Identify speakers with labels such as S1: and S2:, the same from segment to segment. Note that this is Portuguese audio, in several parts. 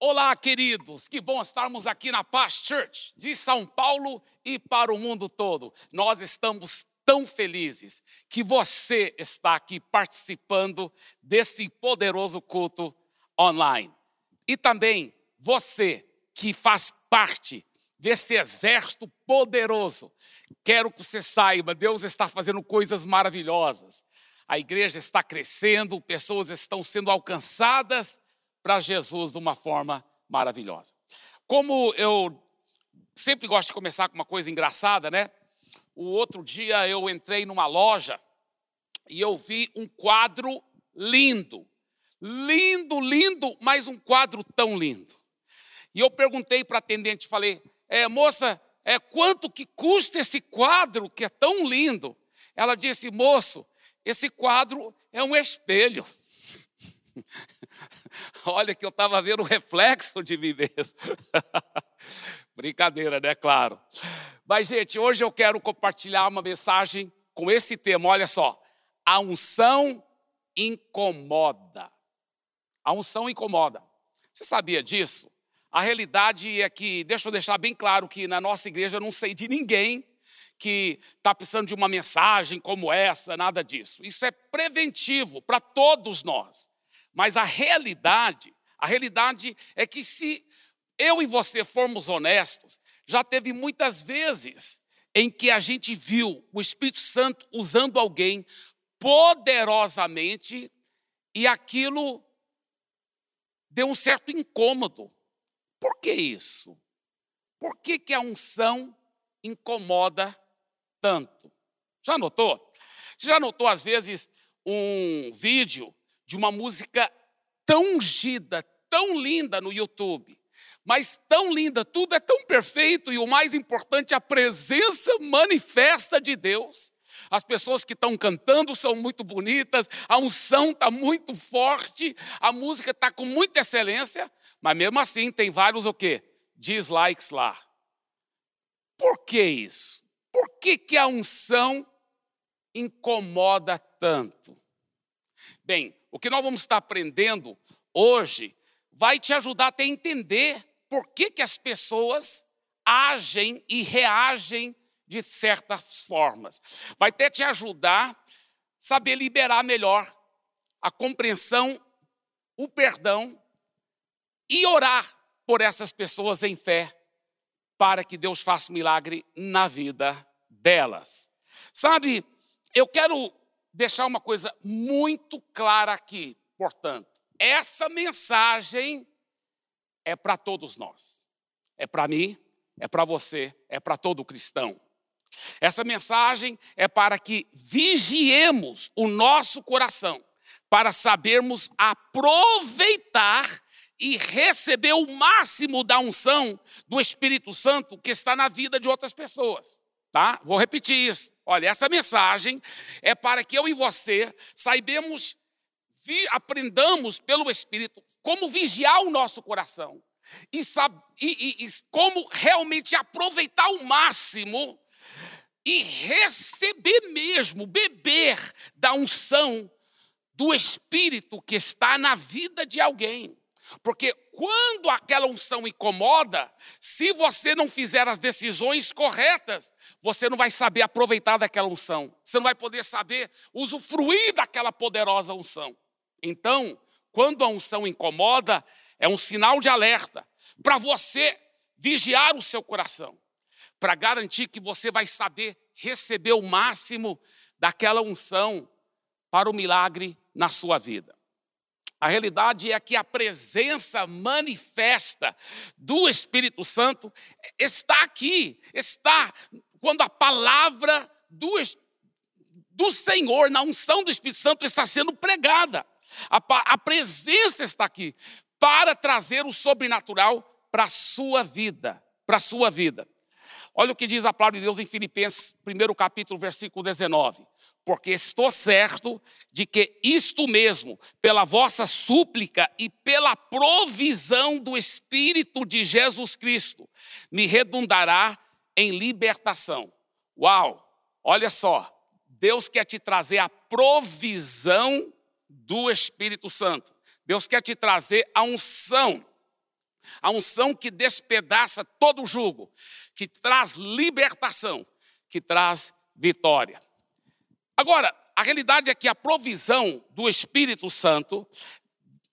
S1: Olá, queridos, que bom estarmos aqui na Paz Church de São Paulo e para o mundo todo. Nós estamos tão felizes que você está aqui participando desse poderoso culto online. E também você que faz parte desse exército poderoso. Quero que você saiba, Deus está fazendo coisas maravilhosas. A igreja está crescendo, pessoas estão sendo alcançadas para Jesus de uma forma maravilhosa. Como eu sempre gosto de começar com uma coisa engraçada, né? O outro dia eu entrei numa loja e eu vi um quadro lindo. Lindo, lindo, mas um quadro tão lindo. E eu perguntei para a atendente, falei, é, moça, é, quanto que custa esse quadro que é tão lindo? Ela disse, moço, esse quadro é um espelho. Olha que eu estava vendo o reflexo de mim mesmo. Brincadeira, né? Claro. Mas, gente, hoje eu quero compartilhar uma mensagem com esse tema. Olha só. A unção incomoda. A unção incomoda. Você sabia disso? A realidade é que, deixa eu deixar bem claro que na nossa igreja eu não sei de ninguém que está precisando de uma mensagem como essa, nada disso. Isso é preventivo para todos nós. Mas a realidade, a realidade é que se eu e você formos honestos, já teve muitas vezes em que a gente viu o Espírito Santo usando alguém poderosamente e aquilo deu um certo incômodo. Por que isso? Por que, que a unção incomoda tanto? Já notou? Você já notou, às vezes, um vídeo de uma música tão ungida, tão linda no YouTube, mas tão linda, tudo é tão perfeito e o mais importante, a presença manifesta de Deus. As pessoas que estão cantando são muito bonitas, a unção está muito forte, a música está com muita excelência, mas mesmo assim tem vários o quê? Dislikes lá. Por que isso? Por que, que a unção incomoda tanto? Bem, o que nós vamos estar aprendendo hoje vai te ajudar até a entender por que, que as pessoas agem e reagem de certas formas. Vai até te ajudar a saber liberar melhor a compreensão, o perdão e orar por essas pessoas em fé para que Deus faça um milagre na vida delas. Sabe, eu quero deixar uma coisa muito clara aqui, portanto. Essa mensagem é para todos nós. É para mim, é para você, é para todo cristão. Essa mensagem é para que vigiemos o nosso coração, para sabermos aproveitar e receber o máximo da unção do Espírito Santo que está na vida de outras pessoas. Tá? Vou repetir isso. Olha, essa mensagem é para que eu e você saibamos, aprendamos pelo Espírito como vigiar o nosso coração e, e, e, e como realmente aproveitar o máximo e receber mesmo, beber da unção do Espírito que está na vida de alguém. Porque quando aquela unção incomoda, se você não fizer as decisões corretas, você não vai saber aproveitar daquela unção. Você não vai poder saber usufruir daquela poderosa unção. Então, quando a unção incomoda, é um sinal de alerta para você vigiar o seu coração, para garantir que você vai saber receber o máximo daquela unção para o milagre na sua vida. A realidade é que a presença manifesta do Espírito Santo está aqui, está quando a palavra do, do Senhor, na unção do Espírito Santo, está sendo pregada. A, a presença está aqui para trazer o sobrenatural para a sua vida, para a sua vida. Olha o que diz a palavra de Deus em Filipenses, primeiro capítulo, versículo 19 porque estou certo de que isto mesmo, pela vossa súplica e pela provisão do Espírito de Jesus Cristo, me redundará em libertação. Uau! Olha só, Deus quer te trazer a provisão do Espírito Santo. Deus quer te trazer a unção a unção que despedaça todo o jugo, que traz libertação, que traz vitória. Agora, a realidade é que a provisão do Espírito Santo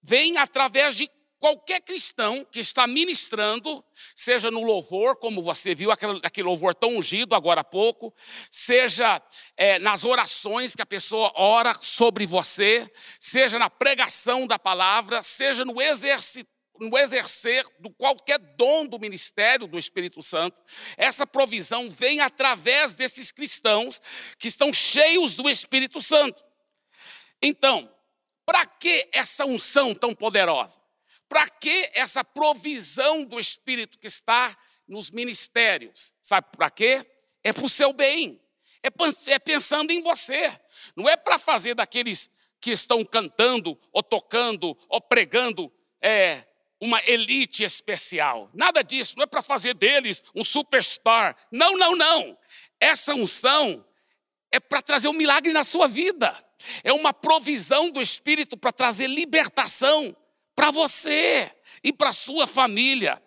S1: vem através de qualquer cristão que está ministrando, seja no louvor, como você viu aquele, louvor tão ungido agora há pouco, seja é, nas orações que a pessoa ora sobre você, seja na pregação da palavra, seja no exercício no exercer do qualquer dom do ministério do Espírito Santo, essa provisão vem através desses cristãos que estão cheios do Espírito Santo. Então, para que essa unção tão poderosa? Para que essa provisão do Espírito que está nos ministérios? Sabe para quê? É para o seu bem, é, é pensando em você, não é para fazer daqueles que estão cantando, ou tocando, ou pregando, é, uma elite especial. Nada disso, não é para fazer deles um superstar. Não, não, não. Essa unção é para trazer um milagre na sua vida. É uma provisão do Espírito para trazer libertação para você e para sua família.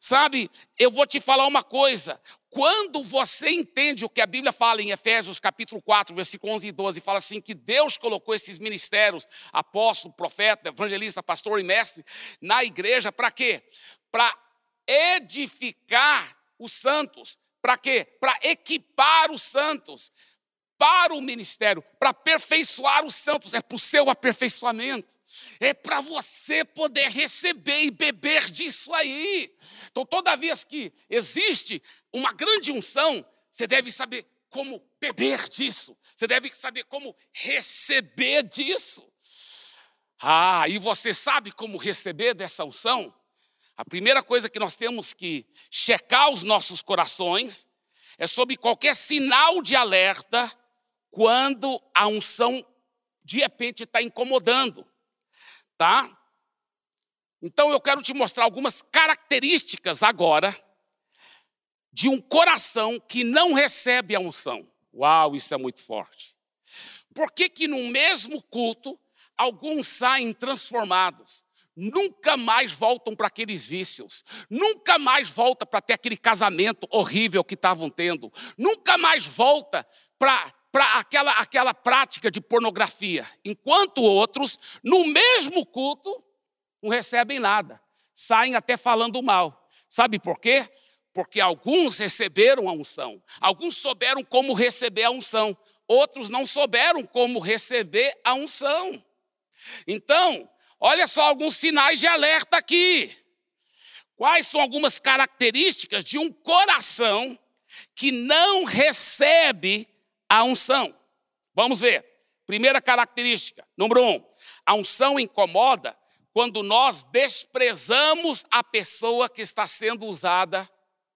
S1: Sabe, eu vou te falar uma coisa: quando você entende o que a Bíblia fala em Efésios capítulo 4, versículo 11 e 12, fala assim que Deus colocou esses ministérios, apóstolo, profeta, evangelista, pastor e mestre, na igreja, para quê? Para edificar os santos. Para quê? Para equipar os santos para o ministério, para aperfeiçoar os santos, é para o seu aperfeiçoamento, é para você poder receber e beber disso aí. Então, toda vez que existe uma grande unção, você deve saber como beber disso, você deve saber como receber disso. Ah, e você sabe como receber dessa unção? A primeira coisa que nós temos que checar os nossos corações é sobre qualquer sinal de alerta quando a unção de repente está incomodando, tá? Então eu quero te mostrar algumas características agora de um coração que não recebe a unção. Uau, isso é muito forte. Por que que no mesmo culto alguns saem transformados? Nunca mais voltam para aqueles vícios, nunca mais volta para ter aquele casamento horrível que estavam tendo, nunca mais volta para aquela, aquela prática de pornografia, enquanto outros, no mesmo culto, não recebem nada, saem até falando mal. Sabe por quê? Porque alguns receberam a unção, alguns souberam como receber a unção, outros não souberam como receber a unção. Então, olha só alguns sinais de alerta aqui. Quais são algumas características de um coração que não recebe a unção. Vamos ver. Primeira característica, número um: a unção incomoda quando nós desprezamos a pessoa que está sendo usada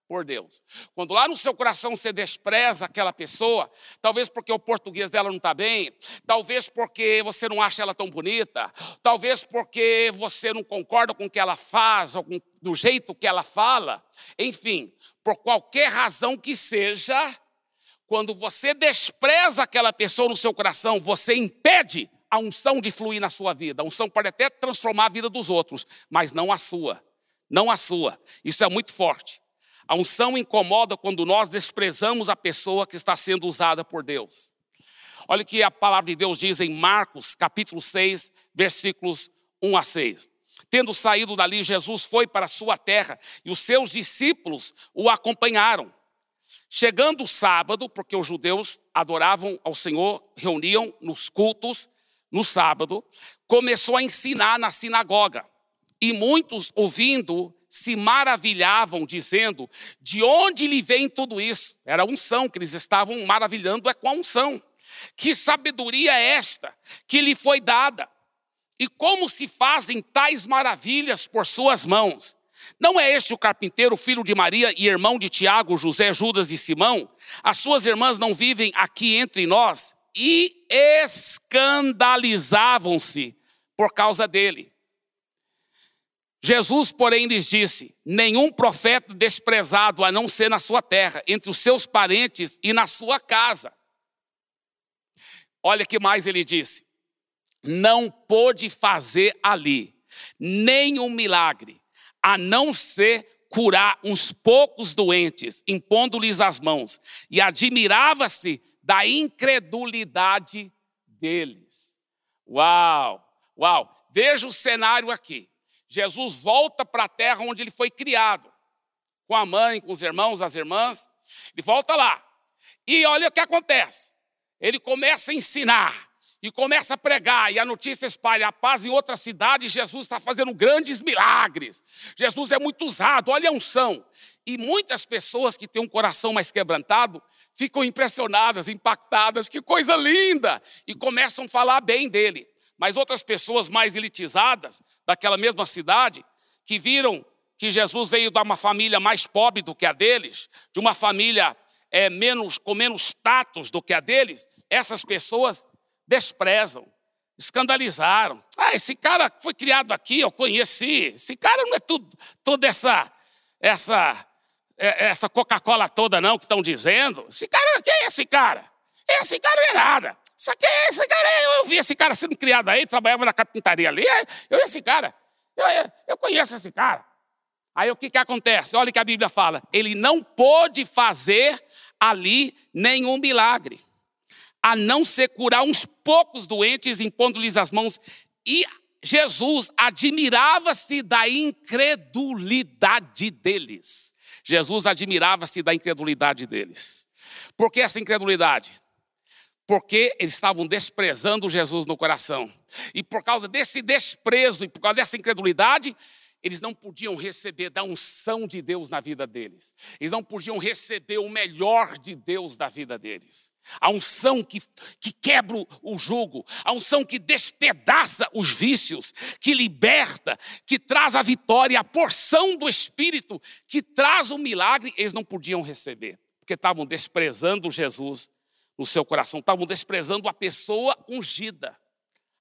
S1: por Deus. Quando lá no seu coração você despreza aquela pessoa, talvez porque o português dela não está bem, talvez porque você não acha ela tão bonita, talvez porque você não concorda com o que ela faz, ou com, do jeito que ela fala, enfim, por qualquer razão que seja, quando você despreza aquela pessoa no seu coração, você impede a unção de fluir na sua vida. A unção pode até transformar a vida dos outros, mas não a sua. Não a sua. Isso é muito forte. A unção incomoda quando nós desprezamos a pessoa que está sendo usada por Deus. Olha o que a palavra de Deus diz em Marcos, capítulo 6, versículos 1 a 6. Tendo saído dali, Jesus foi para a sua terra e os seus discípulos o acompanharam. Chegando o sábado, porque os judeus adoravam ao Senhor, reuniam nos cultos no sábado, começou a ensinar na sinagoga. E muitos, ouvindo, se maravilhavam, dizendo: De onde lhe vem tudo isso? Era a unção que eles estavam maravilhando, é com a unção. Que sabedoria é esta que lhe foi dada? E como se fazem tais maravilhas por suas mãos? Não é este o carpinteiro, filho de Maria e irmão de Tiago, José, Judas e Simão? As suas irmãs não vivem aqui entre nós? E escandalizavam-se por causa dele. Jesus, porém, lhes disse: Nenhum profeta desprezado a não ser na sua terra, entre os seus parentes e na sua casa. Olha que mais ele disse: Não pôde fazer ali nenhum milagre a não ser curar uns poucos doentes, impondo-lhes as mãos, e admirava-se da incredulidade deles. Uau, uau, veja o cenário aqui. Jesus volta para a terra onde ele foi criado, com a mãe, com os irmãos, as irmãs, ele volta lá. E olha o que acontece. Ele começa a ensinar, e começa a pregar, e a notícia espalha a paz em outra cidade, Jesus está fazendo grandes milagres. Jesus é muito usado, olha a unção. E muitas pessoas que têm um coração mais quebrantado ficam impressionadas, impactadas, que coisa linda! E começam a falar bem dele. Mas outras pessoas mais elitizadas, daquela mesma cidade, que viram que Jesus veio de uma família mais pobre do que a deles, de uma família é, menos, com menos status do que a deles, essas pessoas desprezam, escandalizaram. Ah, esse cara foi criado aqui, eu conheci. Esse cara não é tudo, toda essa, essa, é, essa Coca-Cola toda, não, que estão dizendo. Esse cara, quem é esse cara? Esse cara não é nada. Isso aqui, esse cara, eu vi esse cara sendo criado aí, trabalhava na carpintaria ali. É, eu esse cara, eu, eu conheço esse cara. Aí o que, que acontece? Olha o que a Bíblia fala. Ele não pôde fazer ali nenhum milagre a não ser curar uns poucos doentes, impondo-lhes as mãos. E Jesus admirava-se da incredulidade deles. Jesus admirava-se da incredulidade deles. Por que essa incredulidade? Porque eles estavam desprezando Jesus no coração. E por causa desse desprezo e por causa dessa incredulidade, eles não podiam receber da unção de Deus na vida deles. Eles não podiam receber o melhor de Deus da vida deles. A unção que, que quebra o jugo, a unção que despedaça os vícios, que liberta, que traz a vitória, a porção do Espírito, que traz o milagre, eles não podiam receber, porque estavam desprezando Jesus no seu coração, estavam desprezando a pessoa ungida.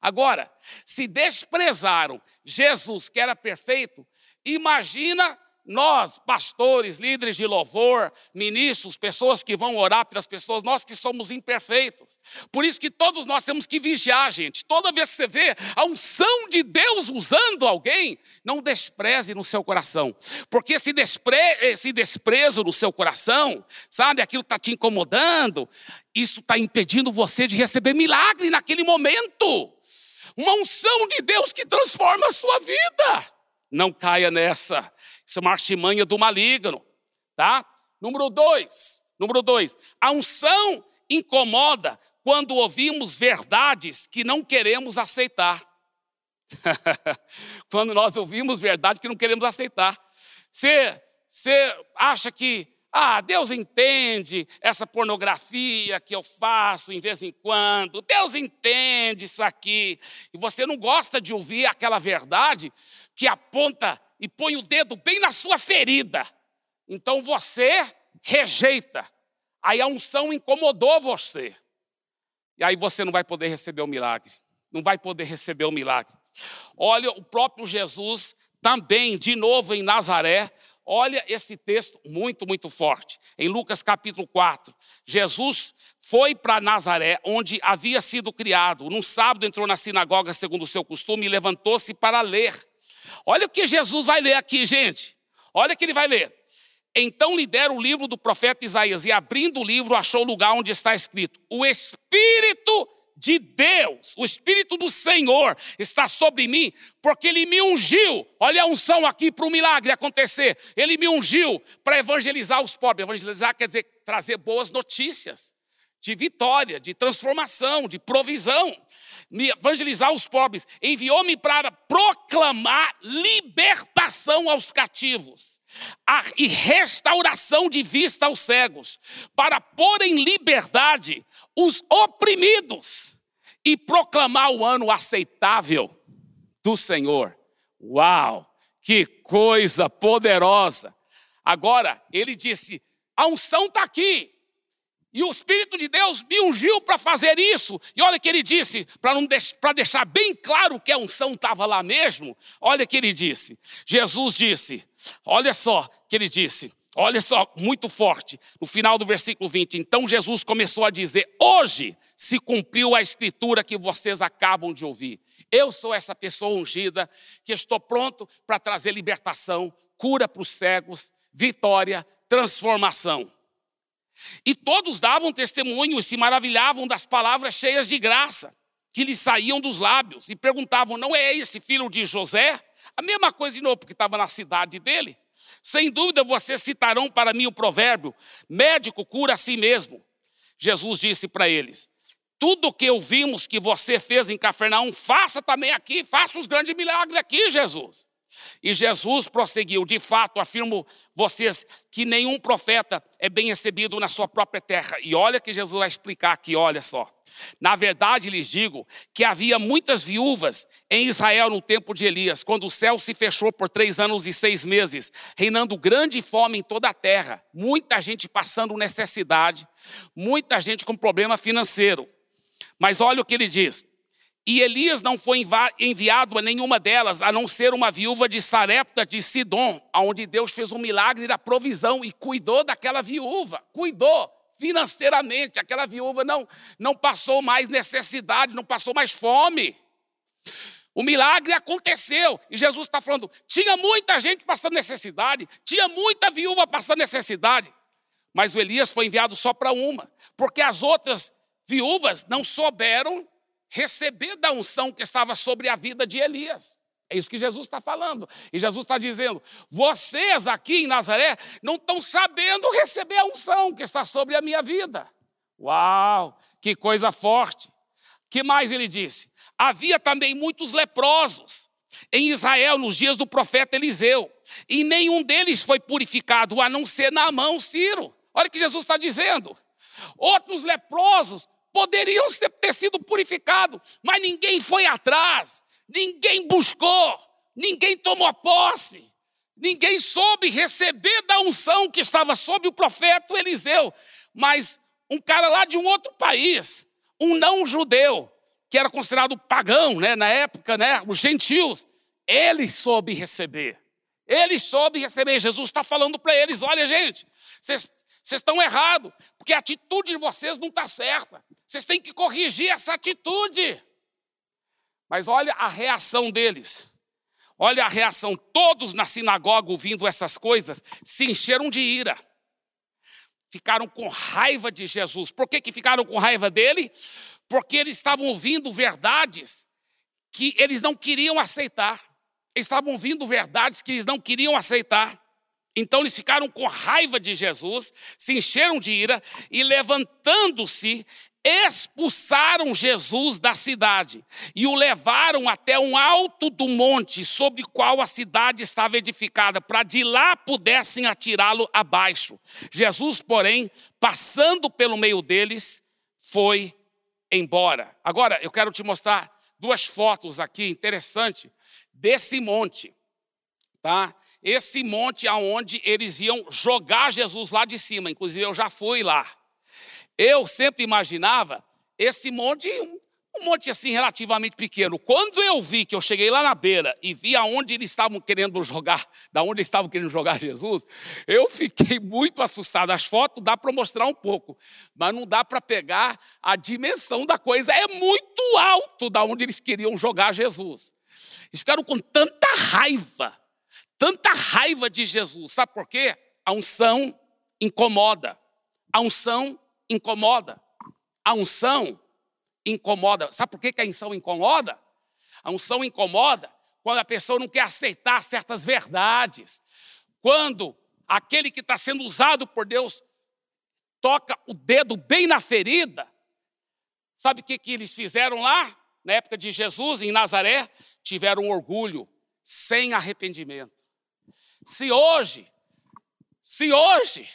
S1: Agora, se desprezaram Jesus, que era perfeito, imagina nós, pastores, líderes de louvor, ministros, pessoas que vão orar pelas pessoas, nós que somos imperfeitos. Por isso que todos nós temos que vigiar, gente. Toda vez que você vê a unção de Deus usando alguém, não despreze no seu coração. Porque esse, despre, esse desprezo no seu coração, sabe, aquilo está te incomodando, isso está impedindo você de receber milagre naquele momento. Uma unção de Deus que transforma a sua vida. Não caia nessa. Isso é uma artimanha do maligno, tá? Número dois, número dois, a unção incomoda quando ouvimos verdades que não queremos aceitar. quando nós ouvimos verdade que não queremos aceitar. Você, você acha que, ah, Deus entende essa pornografia que eu faço em vez em quando, Deus entende isso aqui, e você não gosta de ouvir aquela verdade que aponta e põe o dedo bem na sua ferida. Então você rejeita. Aí a unção incomodou você. E aí você não vai poder receber o milagre. Não vai poder receber o milagre. Olha, o próprio Jesus também, de novo em Nazaré, olha esse texto muito, muito forte. Em Lucas capítulo 4, Jesus foi para Nazaré, onde havia sido criado. Num sábado entrou na sinagoga, segundo o seu costume, e levantou-se para ler. Olha o que Jesus vai ler aqui, gente. Olha o que ele vai ler. Então lhe deram o livro do profeta Isaías, e abrindo o livro, achou o lugar onde está escrito: O Espírito de Deus, o Espírito do Senhor está sobre mim, porque Ele me ungiu. Olha a unção aqui para o milagre acontecer. Ele me ungiu para evangelizar os pobres. Evangelizar quer dizer trazer boas notícias de vitória, de transformação, de provisão evangelizar os pobres, enviou-me para proclamar libertação aos cativos e restauração de vista aos cegos, para pôr em liberdade os oprimidos e proclamar o ano aceitável do Senhor. Uau, que coisa poderosa! Agora, ele disse: a unção está aqui, e o Espírito de Deus me ungiu para fazer isso. E olha que ele disse, para deixar bem claro que a unção estava lá mesmo, olha que ele disse. Jesus disse, olha só que ele disse: Olha só, muito forte, no final do versículo 20. Então Jesus começou a dizer: Hoje se cumpriu a escritura que vocês acabam de ouvir. Eu sou essa pessoa ungida que estou pronto para trazer libertação, cura para os cegos, vitória, transformação. E todos davam testemunho e se maravilhavam das palavras cheias de graça que lhes saíam dos lábios e perguntavam: Não é esse filho de José? A mesma coisa de novo, porque estava na cidade dele. Sem dúvida vocês citarão para mim o provérbio: médico cura a si mesmo. Jesus disse para eles: Tudo o que ouvimos que você fez em Cafarnaum, faça também aqui, faça os grandes milagres aqui, Jesus. E Jesus prosseguiu: De fato, afirmo vocês que nenhum profeta é bem recebido na sua própria terra. E olha que Jesus vai explicar aqui, olha só. Na verdade, lhes digo que havia muitas viúvas em Israel no tempo de Elias, quando o céu se fechou por três anos e seis meses, reinando grande fome em toda a terra, muita gente passando necessidade, muita gente com problema financeiro. Mas olha o que ele diz: e Elias não foi enviado a nenhuma delas, a não ser uma viúva de Sarepta de Sidom, onde Deus fez um milagre da provisão e cuidou daquela viúva, cuidou financeiramente. Aquela viúva não, não passou mais necessidade, não passou mais fome. O milagre aconteceu. E Jesus está falando: tinha muita gente passando necessidade, tinha muita viúva passando necessidade. Mas o Elias foi enviado só para uma, porque as outras viúvas não souberam receber da unção que estava sobre a vida de Elias. É isso que Jesus está falando. E Jesus está dizendo: vocês aqui em Nazaré não estão sabendo receber a unção que está sobre a minha vida. Uau, que coisa forte. que mais ele disse? Havia também muitos leprosos em Israel nos dias do profeta Eliseu, e nenhum deles foi purificado, a não ser Naamão Ciro. Olha o que Jesus está dizendo. Outros leprosos poderiam ter sido purificados, mas ninguém foi atrás. Ninguém buscou, ninguém tomou posse, ninguém soube receber da unção que estava sobre o profeta Eliseu. Mas um cara lá de um outro país, um não judeu, que era considerado pagão, né, na época, né, os gentios, ele soube receber. Ele soube receber. Jesus está falando para eles: olha, gente, vocês estão errados, porque a atitude de vocês não está certa. Vocês têm que corrigir essa atitude. Mas olha a reação deles. Olha a reação. Todos na sinagoga, ouvindo essas coisas, se encheram de ira. Ficaram com raiva de Jesus. Por que, que ficaram com raiva dele? Porque eles estavam ouvindo verdades que eles não queriam aceitar. Eles estavam ouvindo verdades que eles não queriam aceitar. Então eles ficaram com raiva de Jesus, se encheram de ira e levantando-se, expulsaram Jesus da cidade e o levaram até um alto do monte sobre qual a cidade estava edificada, para de lá pudessem atirá-lo abaixo. Jesus, porém, passando pelo meio deles, foi embora. Agora, eu quero te mostrar duas fotos aqui interessante desse monte, tá? Esse monte aonde eles iam jogar Jesus lá de cima, inclusive eu já fui lá. Eu sempre imaginava esse monte, um, monte assim relativamente pequeno. Quando eu vi que eu cheguei lá na beira e vi aonde eles estavam querendo jogar, da onde eles estavam querendo jogar Jesus, eu fiquei muito assustado. As fotos dá para mostrar um pouco, mas não dá para pegar a dimensão da coisa. É muito alto da onde eles queriam jogar Jesus. Eles ficaram com tanta raiva, tanta raiva de Jesus. Sabe por quê? A unção incomoda. A unção incomoda. A unção incomoda. Sabe por que a unção incomoda? A unção incomoda quando a pessoa não quer aceitar certas verdades. Quando aquele que está sendo usado por Deus toca o dedo bem na ferida. Sabe o que, que eles fizeram lá? Na época de Jesus, em Nazaré, tiveram orgulho, sem arrependimento. Se hoje, se hoje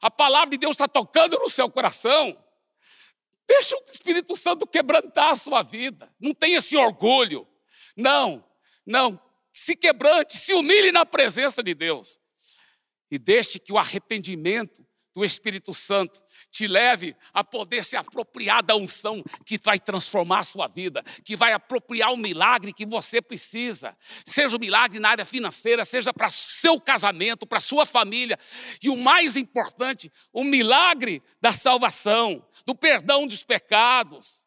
S1: a palavra de Deus está tocando no seu coração. Deixa o Espírito Santo quebrantar a sua vida. Não tenha esse orgulho. Não, não. Se quebrante, se humilhe na presença de Deus. E deixe que o arrependimento do Espírito Santo te leve a poder se apropriar da unção que vai transformar a sua vida, que vai apropriar o milagre que você precisa. Seja o milagre na área financeira, seja para seu casamento, para sua família. E o mais importante, o milagre da salvação, do perdão dos pecados.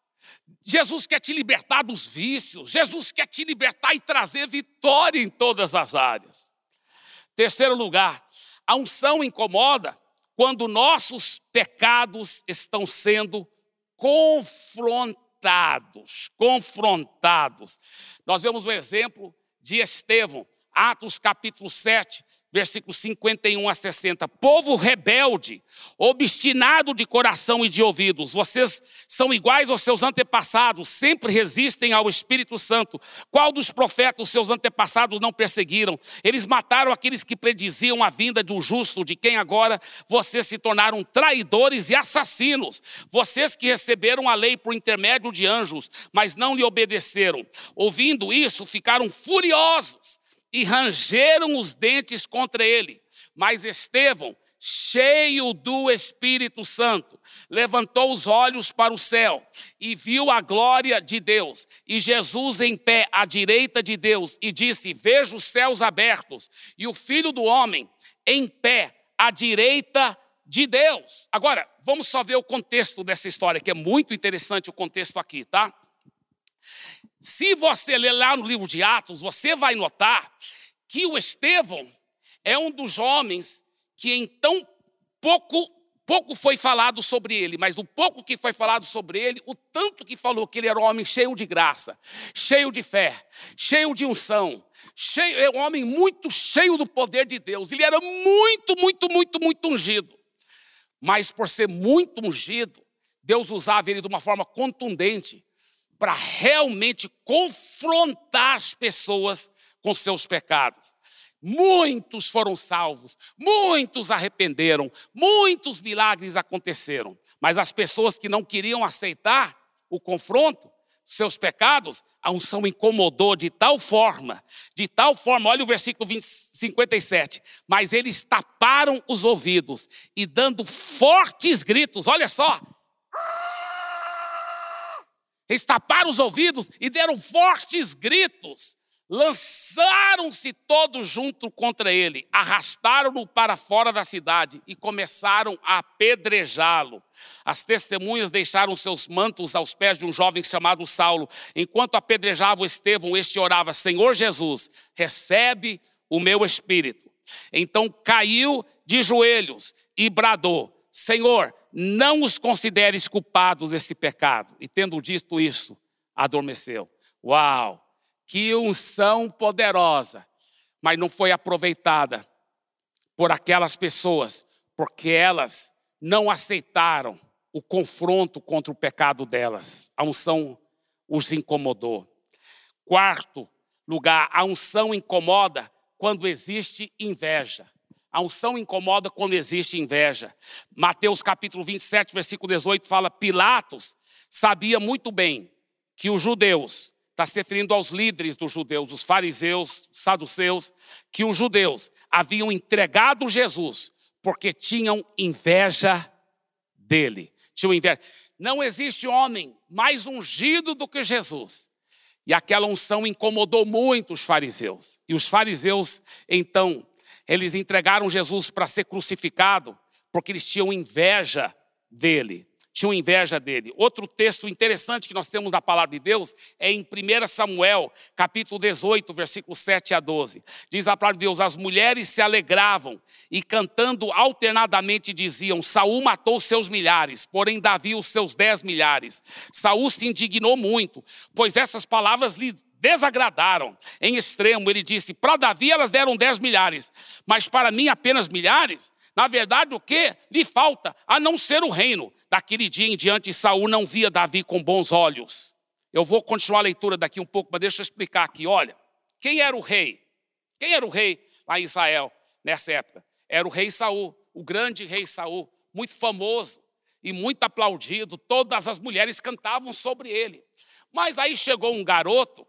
S1: Jesus quer te libertar dos vícios, Jesus quer te libertar e trazer vitória em todas as áreas. Terceiro lugar, a unção incomoda quando nossos pecados estão sendo confrontados, confrontados. Nós vemos o exemplo de Estevão, Atos capítulo 7, versículos 51 a 60. Povo rebelde, obstinado de coração e de ouvidos, vocês são iguais aos seus antepassados, sempre resistem ao Espírito Santo. Qual dos profetas seus antepassados não perseguiram? Eles mataram aqueles que prediziam a vinda do justo, de quem agora vocês se tornaram traidores e assassinos. Vocês que receberam a lei por intermédio de anjos, mas não lhe obedeceram. Ouvindo isso, ficaram furiosos e rangeram os dentes contra ele. Mas Estevão, cheio do Espírito Santo, levantou os olhos para o céu e viu a glória de Deus, e Jesus em pé à direita de Deus, e disse: Vejo os céus abertos e o filho do homem em pé à direita de Deus. Agora, vamos só ver o contexto dessa história, que é muito interessante o contexto aqui, tá? Se você ler lá no livro de Atos, você vai notar que o Estevão é um dos homens que em tão pouco, pouco foi falado sobre ele, mas do pouco que foi falado sobre ele, o tanto que falou que ele era um homem cheio de graça, cheio de fé, cheio de unção, cheio, é um homem muito cheio do poder de Deus. Ele era muito, muito, muito, muito ungido. Mas por ser muito ungido, Deus usava ele de uma forma contundente para realmente confrontar as pessoas com seus pecados. Muitos foram salvos, muitos arrependeram, muitos milagres aconteceram, mas as pessoas que não queriam aceitar o confronto, seus pecados, a unção incomodou de tal forma, de tal forma, olha o versículo 20, 57. Mas eles taparam os ouvidos e dando fortes gritos, olha só, eles taparam os ouvidos e deram fortes gritos. Lançaram-se todos junto contra ele, arrastaram-no para fora da cidade e começaram a apedrejá-lo. As testemunhas deixaram seus mantos aos pés de um jovem chamado Saulo. Enquanto apedrejavam Estevão, este orava: Senhor Jesus, recebe o meu espírito. Então caiu de joelhos e bradou: Senhor, não os consideres culpados desse pecado. E tendo dito isso, adormeceu. Uau! Que unção poderosa! Mas não foi aproveitada por aquelas pessoas, porque elas não aceitaram o confronto contra o pecado delas. A unção os incomodou. Quarto lugar, a unção incomoda quando existe inveja. A unção incomoda quando existe inveja. Mateus capítulo 27, versículo 18 fala: Pilatos sabia muito bem que os judeus, está se referindo aos líderes dos judeus, os fariseus, os saduceus, que os judeus haviam entregado Jesus porque tinham inveja dele. Tinham inveja. Não existe homem mais ungido do que Jesus. E aquela unção incomodou muito os fariseus. E os fariseus, então, eles entregaram Jesus para ser crucificado porque eles tinham inveja dele. Tinham inveja dele. Outro texto interessante que nós temos na palavra de Deus é em 1 Samuel, capítulo 18, versículos 7 a 12. Diz a palavra de Deus: As mulheres se alegravam e cantando alternadamente diziam: Saul matou seus milhares, porém Davi os seus dez milhares. Saul se indignou muito, pois essas palavras lhe desagradaram em extremo. Ele disse: Para Davi elas deram dez milhares, mas para mim apenas milhares. Na verdade, o que lhe falta a não ser o reino? Daquele dia em diante, Saul não via Davi com bons olhos. Eu vou continuar a leitura daqui um pouco, mas deixa eu explicar aqui. Olha, quem era o rei? Quem era o rei lá em Israel nessa época? Era o rei Saul, o grande rei Saul, muito famoso e muito aplaudido. Todas as mulheres cantavam sobre ele. Mas aí chegou um garoto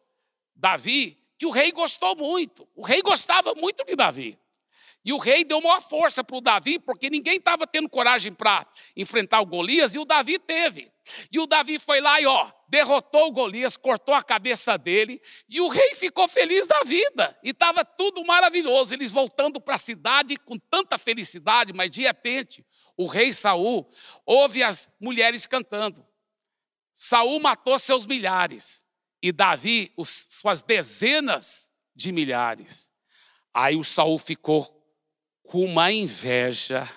S1: Davi, que o rei gostou muito. O rei gostava muito de Davi. E o rei deu maior força para o Davi, porque ninguém estava tendo coragem para enfrentar o Golias, e o Davi teve. E o Davi foi lá e, ó, derrotou o Golias, cortou a cabeça dele, e o rei ficou feliz da vida. E estava tudo maravilhoso. Eles voltando para a cidade com tanta felicidade, mas de repente, o rei Saul ouve as mulheres cantando. Saul matou seus milhares e Davi os, suas dezenas de milhares. Aí o Saul ficou com uma inveja,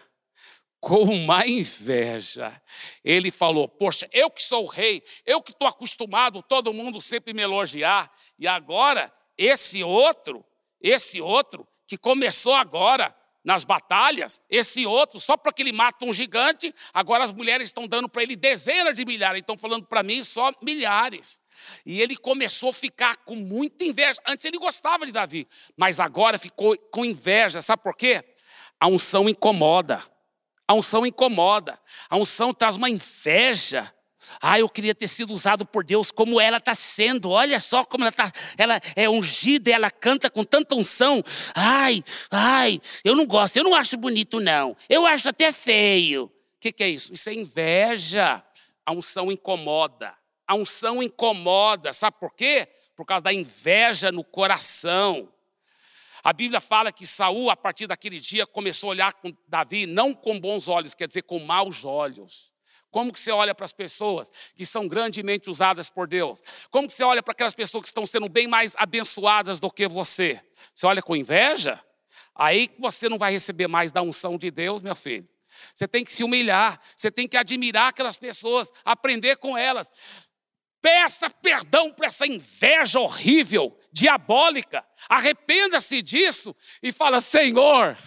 S1: com uma inveja. Ele falou: Poxa, eu que sou o rei, eu que estou acostumado todo mundo sempre me elogiar, e agora esse outro, esse outro que começou agora nas batalhas, esse outro, só porque ele mata um gigante, agora as mulheres estão dando para ele dezenas de milhares, estão falando para mim só milhares. E ele começou a ficar com muita inveja. Antes ele gostava de Davi, mas agora ficou com inveja. Sabe por quê? A unção incomoda. A unção incomoda. A unção traz uma inveja. Ah, eu queria ter sido usado por Deus como ela está sendo. Olha só como ela está. Ela é ungida, ela canta com tanta unção. Ai, ai, eu não gosto, eu não acho bonito, não. Eu acho até feio. O que, que é isso? Isso é inveja. A unção incomoda. A unção incomoda. Sabe por quê? Por causa da inveja no coração. A Bíblia fala que Saul, a partir daquele dia, começou a olhar com Davi não com bons olhos, quer dizer, com maus olhos. Como que você olha para as pessoas que são grandemente usadas por Deus? Como que você olha para aquelas pessoas que estão sendo bem mais abençoadas do que você? Você olha com inveja? Aí você não vai receber mais da unção de Deus, meu filho. Você tem que se humilhar, você tem que admirar aquelas pessoas, aprender com elas. Peça perdão para essa inveja horrível, diabólica. Arrependa-se disso e fala: Senhor,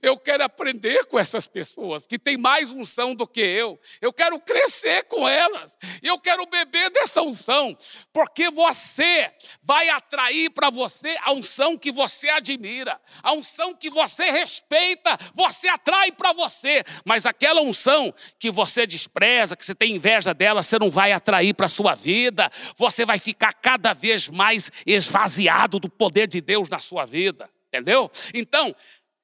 S1: eu quero aprender com essas pessoas que têm mais unção do que eu. Eu quero crescer com elas. Eu quero beber dessa unção, porque você vai atrair para você a unção que você admira, a unção que você respeita, você atrai para você. Mas aquela unção que você despreza, que você tem inveja dela, você não vai atrair para sua vida. Você vai ficar cada vez mais esvaziado do poder de Deus na sua vida. Entendeu? Então,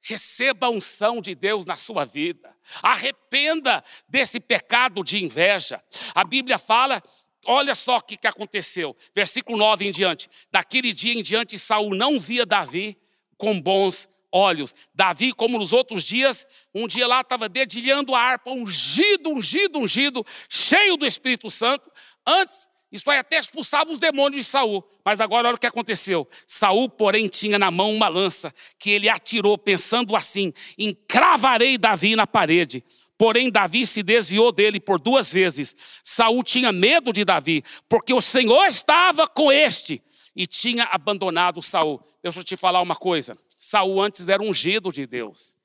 S1: Receba a unção de Deus na sua vida. Arrependa desse pecado de inveja. A Bíblia fala Olha só o que, aconteceu, versículo 9 em diante. Daquele dia em diante, Saul não via Davi com bons olhos. Davi, como nos outros dias, um dia lá estava dedilhando a harpa, ungido, ungido, ungido, cheio do Espírito Santo. Antes isso aí até expulsava os demônios de Saul. Mas agora olha o que aconteceu. Saul, porém, tinha na mão uma lança que ele atirou, pensando assim: encravarei Davi na parede. Porém, Davi se desviou dele por duas vezes. Saul tinha medo de Davi, porque o Senhor estava com este e tinha abandonado Saul. Deixa eu te falar uma coisa. Saul antes era ungido de Deus.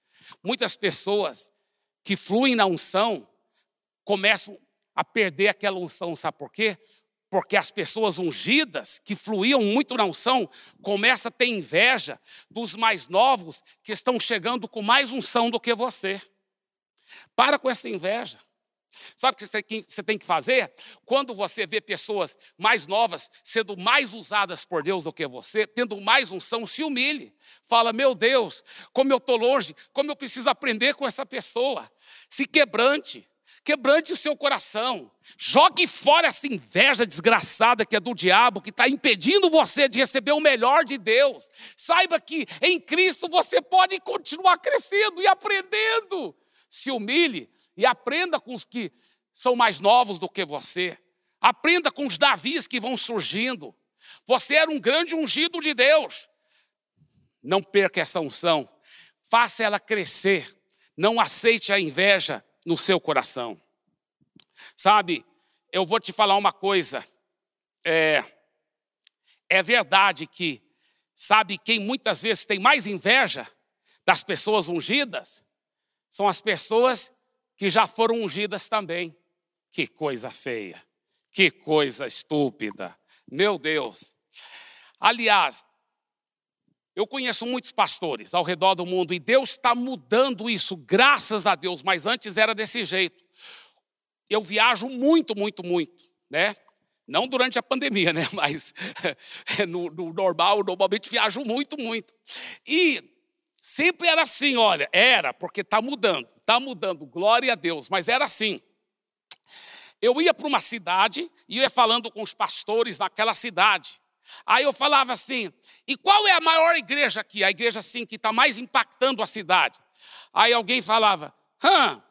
S1: Muitas pessoas que fluem na unção começam a perder aquela unção, sabe por quê? Porque as pessoas ungidas, que fluíam muito na unção, começam a ter inveja dos mais novos que estão chegando com mais unção do que você. Para com essa inveja. Sabe o que você tem que fazer? Quando você vê pessoas mais novas sendo mais usadas por Deus do que você, tendo mais unção, se humilhe. Fala, meu Deus, como eu estou longe, como eu preciso aprender com essa pessoa. Se quebrante quebrante o seu coração, jogue fora essa inveja desgraçada que é do diabo, que está impedindo você de receber o melhor de Deus. Saiba que em Cristo você pode continuar crescendo e aprendendo. Se humilhe e aprenda com os que são mais novos do que você. Aprenda com os Davis que vão surgindo. Você era um grande ungido de Deus. Não perca essa unção. Faça ela crescer. Não aceite a inveja no seu coração. Sabe, eu vou te falar uma coisa. É, é verdade que, sabe, quem muitas vezes tem mais inveja das pessoas ungidas são as pessoas que já foram ungidas também. Que coisa feia, que coisa estúpida. Meu Deus. Aliás, eu conheço muitos pastores ao redor do mundo e Deus está mudando isso, graças a Deus, mas antes era desse jeito. Eu viajo muito, muito, muito, né? Não durante a pandemia, né? Mas no, no normal, normalmente viajo muito, muito. E Sempre era assim, olha, era, porque está mudando, está mudando, glória a Deus, mas era assim. Eu ia para uma cidade e ia falando com os pastores naquela cidade. Aí eu falava assim: e qual é a maior igreja aqui? A igreja assim que está mais impactando a cidade. Aí alguém falava: hã,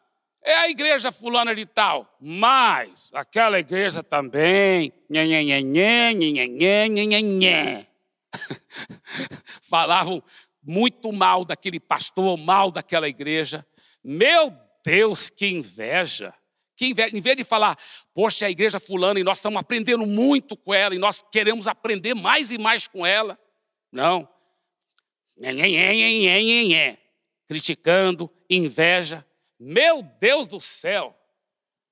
S1: é a igreja fulana de tal, mas aquela igreja também. Nhê, nhê, nhê, nhê, nhê, nhê. Falavam muito mal daquele pastor, mal daquela igreja. Meu Deus, que inveja! Que inveja. Em vez de falar, poxa, a igreja fulana e nós estamos aprendendo muito com ela e nós queremos aprender mais e mais com ela. Não. Criticando, inveja. Meu Deus do céu.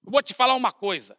S1: Eu vou te falar uma coisa.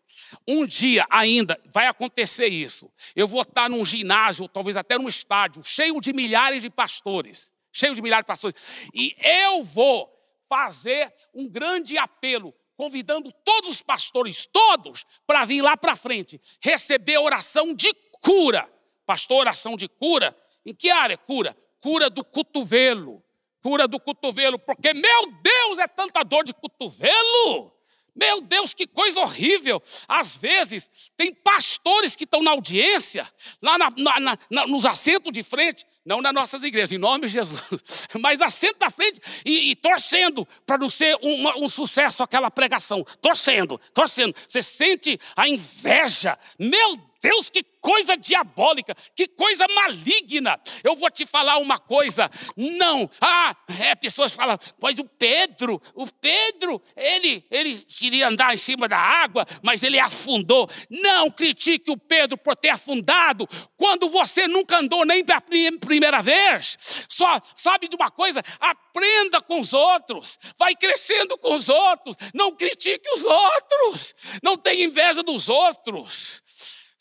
S1: Um dia ainda vai acontecer isso. Eu vou estar num ginásio, talvez até num estádio, cheio de milhares de pastores. Cheio de milhares de pastores. E eu vou fazer um grande apelo, convidando todos os pastores, todos, para vir lá para frente, receber oração de cura. Pastor, oração de cura? Em que área cura? Cura do cotovelo. Cura do cotovelo, porque, meu Deus, é tanta dor de cotovelo. Meu Deus, que coisa horrível! Às vezes, tem pastores que estão na audiência, lá na, na, na, nos assentos de frente, não nas nossas igrejas, em nome de Jesus, mas assento da frente e, e torcendo para não ser um, sucesso aquela pregação. Torcendo, torcendo. Você sente a inveja. Meu Deus, que coisa diabólica, que coisa maligna. Eu vou te falar uma coisa. Não, ah, é, pessoas falam, pois o Pedro, o Pedro, ele, ele queria andar em cima da água, mas ele afundou. Não critique o Pedro por ter afundado, quando você nunca andou nem pela primeira vez. Só sabe de uma coisa? Aprenda com os outros, vai crescendo com os outros. Não critique os outros, não tenha inveja dos outros.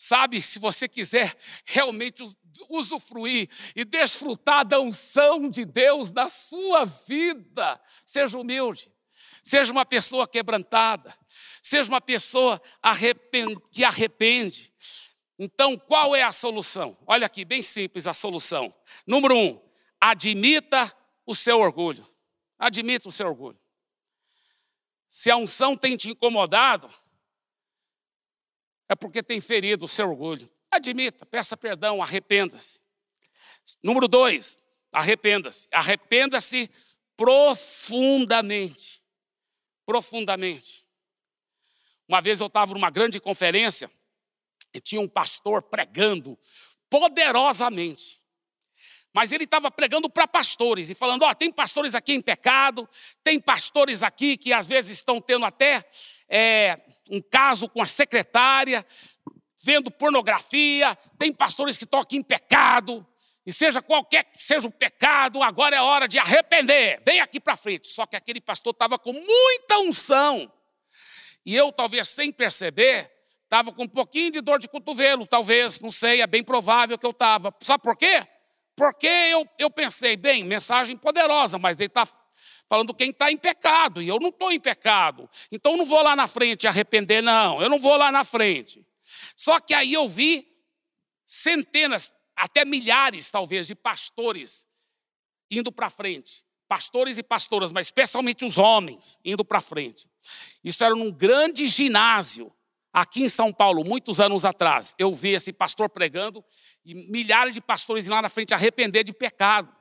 S1: Sabe, se você quiser realmente usufruir e desfrutar da unção de Deus na sua vida, seja humilde, seja uma pessoa quebrantada, seja uma pessoa que arrepende. Então, qual é a solução? Olha aqui, bem simples a solução. Número um, admita o seu orgulho. Admita o seu orgulho. Se a unção tem te incomodado, é porque tem ferido o seu orgulho. Admita, peça perdão, arrependa-se. Número dois, arrependa-se. Arrependa-se profundamente. Profundamente. Uma vez eu estava numa grande conferência e tinha um pastor pregando poderosamente. Mas ele estava pregando para pastores e falando: ó, tem pastores aqui em pecado, tem pastores aqui que às vezes estão tendo até é, um caso com a secretária, vendo pornografia, tem pastores que aqui em pecado, e seja qualquer que seja o pecado, agora é hora de arrepender, vem aqui para frente. Só que aquele pastor estava com muita unção, e eu, talvez sem perceber, estava com um pouquinho de dor de cotovelo, talvez, não sei, é bem provável que eu estava. Sabe por quê? Porque eu, eu pensei, bem, mensagem poderosa, mas ele está falando quem está em pecado, e eu não estou em pecado. Então eu não vou lá na frente arrepender, não. Eu não vou lá na frente. Só que aí eu vi centenas, até milhares, talvez, de pastores indo para frente. Pastores e pastoras, mas especialmente os homens indo para frente. Isso era num grande ginásio, aqui em São Paulo, muitos anos atrás. Eu vi esse pastor pregando e milhares de pastores lá na frente arrepender de pecado.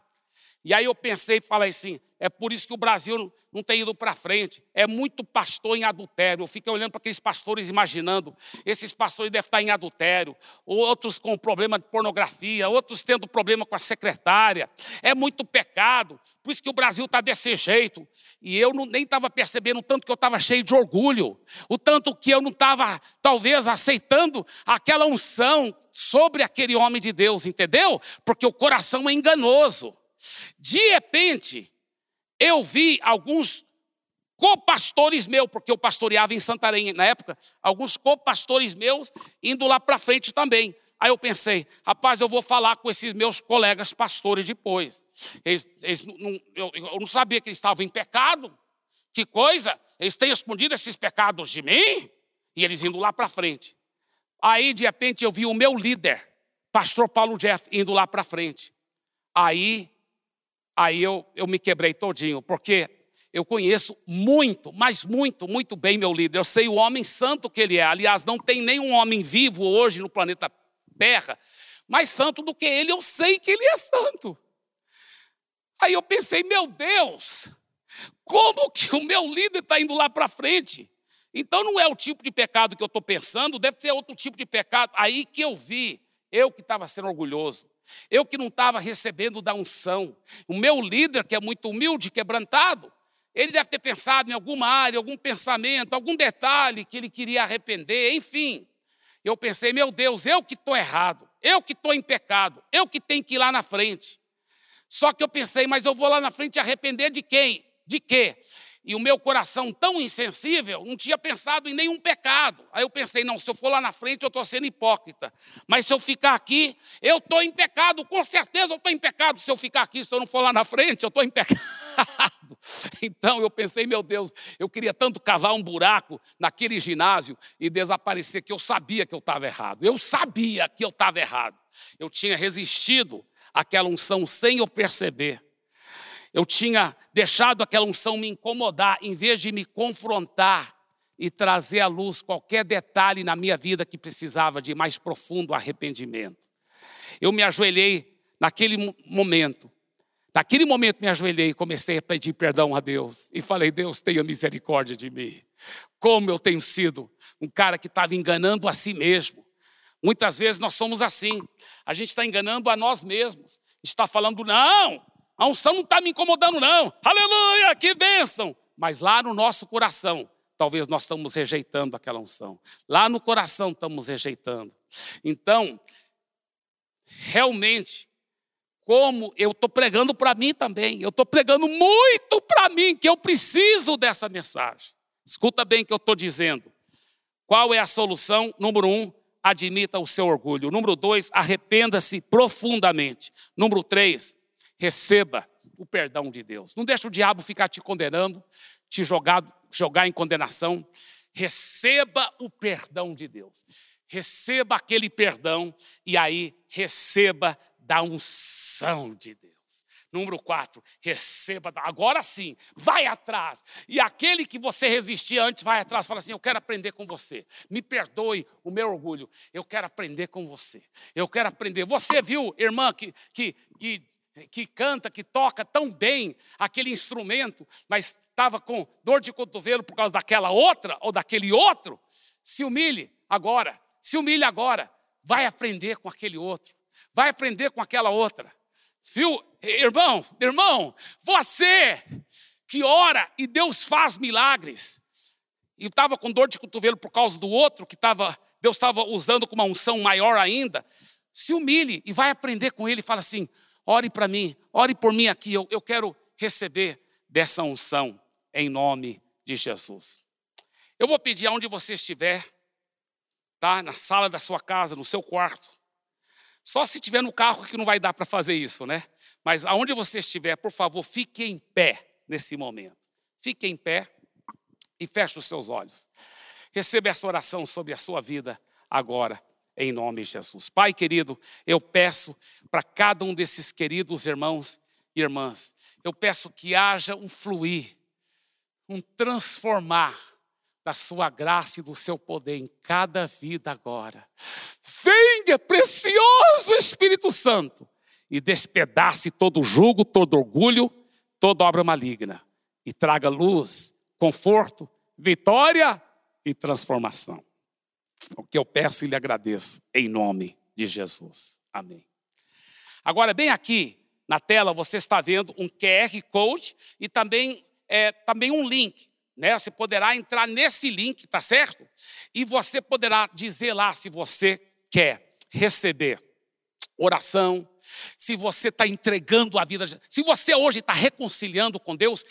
S1: E aí eu pensei e falei assim: é por isso que o Brasil não tem ido para frente. É muito pastor em adultério. Eu fico olhando para aqueles pastores imaginando, esses pastores devem estar em adultério, outros com problema de pornografia, outros tendo problema com a secretária. É muito pecado. Por isso que o Brasil está desse jeito. E eu não, nem estava percebendo o tanto que eu estava cheio de orgulho, o tanto que eu não estava, talvez, aceitando aquela unção sobre aquele homem de Deus, entendeu? Porque o coração é enganoso. De repente, eu vi alguns copastores meus, porque eu pastoreava em Santarém na época, alguns copastores meus indo lá para frente também. Aí eu pensei, rapaz, eu vou falar com esses meus colegas pastores depois. Eles, eles não, eu, eu, não sabia que eles estavam em pecado. Que coisa! Eles têm escondido esses pecados de mim? E eles indo lá para frente. Aí, de repente, eu vi o meu líder, pastor Paulo Jeff, indo lá para frente. Aí Aí eu, eu me quebrei todinho, porque eu conheço muito, mas muito, muito bem meu líder. Eu sei o homem santo que ele é. Aliás, não tem nenhum homem vivo hoje no planeta Terra mais santo do que ele. Eu sei que ele é santo. Aí eu pensei, meu Deus, como que o meu líder está indo lá para frente? Então não é o tipo de pecado que eu estou pensando, deve ser outro tipo de pecado. Aí que eu vi, eu que estava sendo orgulhoso, eu que não estava recebendo da unção, o meu líder, que é muito humilde, quebrantado, ele deve ter pensado em alguma área, algum pensamento, algum detalhe que ele queria arrepender, enfim. Eu pensei, meu Deus, eu que estou errado, eu que estou em pecado, eu que tenho que ir lá na frente. Só que eu pensei, mas eu vou lá na frente arrepender de quem? De quê? E o meu coração tão insensível não tinha pensado em nenhum pecado. Aí eu pensei, não, se eu for lá na frente eu estou sendo hipócrita. Mas se eu ficar aqui, eu estou em pecado, com certeza eu estou em pecado. Se eu ficar aqui, se eu não for lá na frente, eu estou em pecado. Então eu pensei, meu Deus, eu queria tanto cavar um buraco naquele ginásio e desaparecer, que eu sabia que eu estava errado. Eu sabia que eu estava errado. Eu tinha resistido àquela unção sem eu perceber. Eu tinha deixado aquela unção me incomodar, em vez de me confrontar e trazer à luz qualquer detalhe na minha vida que precisava de mais profundo arrependimento. Eu me ajoelhei naquele momento. Naquele momento me ajoelhei e comecei a pedir perdão a Deus. E falei, Deus, tenha misericórdia de mim. Como eu tenho sido um cara que estava enganando a si mesmo. Muitas vezes nós somos assim. A gente está enganando a nós mesmos. Está falando, não, a unção não está me incomodando, não. Aleluia, que bênção. Mas lá no nosso coração, talvez nós estamos rejeitando aquela unção. Lá no coração estamos rejeitando. Então, realmente, como eu estou pregando para mim também, eu estou pregando muito para mim, que eu preciso dessa mensagem. Escuta bem o que eu estou dizendo. Qual é a solução? Número um, admita o seu orgulho. Número dois, arrependa-se profundamente. Número três, receba o perdão de Deus. Não deixe o diabo ficar te condenando, te jogar, jogar em condenação. Receba o perdão de Deus. Receba aquele perdão e aí receba da unção de Deus. Número quatro, receba. Agora sim, vai atrás. E aquele que você resistia antes, vai atrás. Fala assim: Eu quero aprender com você. Me perdoe o meu orgulho. Eu quero aprender com você. Eu quero aprender. Você viu, irmã, que, que, que que canta, que toca tão bem aquele instrumento, mas estava com dor de cotovelo por causa daquela outra ou daquele outro, se humilhe agora, se humilhe agora, vai aprender com aquele outro, vai aprender com aquela outra. Viu, irmão, irmão, você que ora e Deus faz milagres, e estava com dor de cotovelo por causa do outro que estava, Deus estava usando com uma unção maior ainda, se humilhe e vai aprender com ele e fala assim: ore para mim, ore por mim aqui, eu, eu quero receber dessa unção em nome de Jesus. Eu vou pedir aonde você estiver, tá? Na sala da sua casa, no seu quarto. Só se estiver no carro que não vai dar para fazer isso, né? Mas aonde você estiver, por favor, fique em pé nesse momento. Fique em pé e feche os seus olhos. Receba essa oração sobre a sua vida agora em nome de Jesus. Pai querido, eu peço para cada um desses queridos irmãos e irmãs, eu peço que haja um fluir, um transformar da sua graça e do seu poder em cada vida agora. Venha, precioso Espírito Santo, e despedace todo jugo, todo orgulho, toda obra maligna, e traga luz, conforto, vitória e transformação. O que eu peço e lhe agradeço, em nome de Jesus. Amém. Agora, bem aqui na tela, você está vendo um QR Code e também, é, também um link. Né? Você poderá entrar nesse link, tá certo? E você poderá dizer lá se você quer receber oração, se você está entregando a vida, se você hoje está reconciliando com Deus,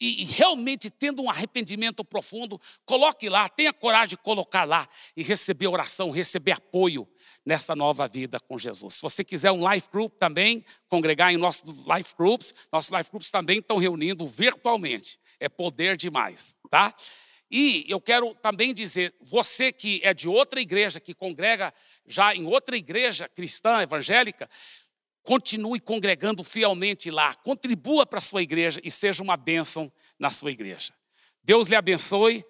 S1: e, e, realmente tendo um arrependimento profundo, coloque lá, tenha coragem de colocar lá e receber oração, receber apoio nessa nova vida com Jesus. Se você quiser um life group também, congregar em nossos life groups, nossos life groups também estão reunindo virtualmente. É poder demais, tá? E eu quero também dizer, você que é de outra igreja, que congrega já em outra igreja cristã, evangélica, Continue congregando fielmente lá, contribua para a sua igreja e seja uma bênção na sua igreja. Deus lhe abençoe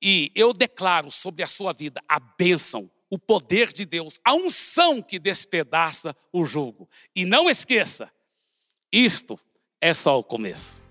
S1: e eu declaro sobre a sua vida a bênção, o poder de Deus, a unção que despedaça o jugo. E não esqueça, isto é só o começo.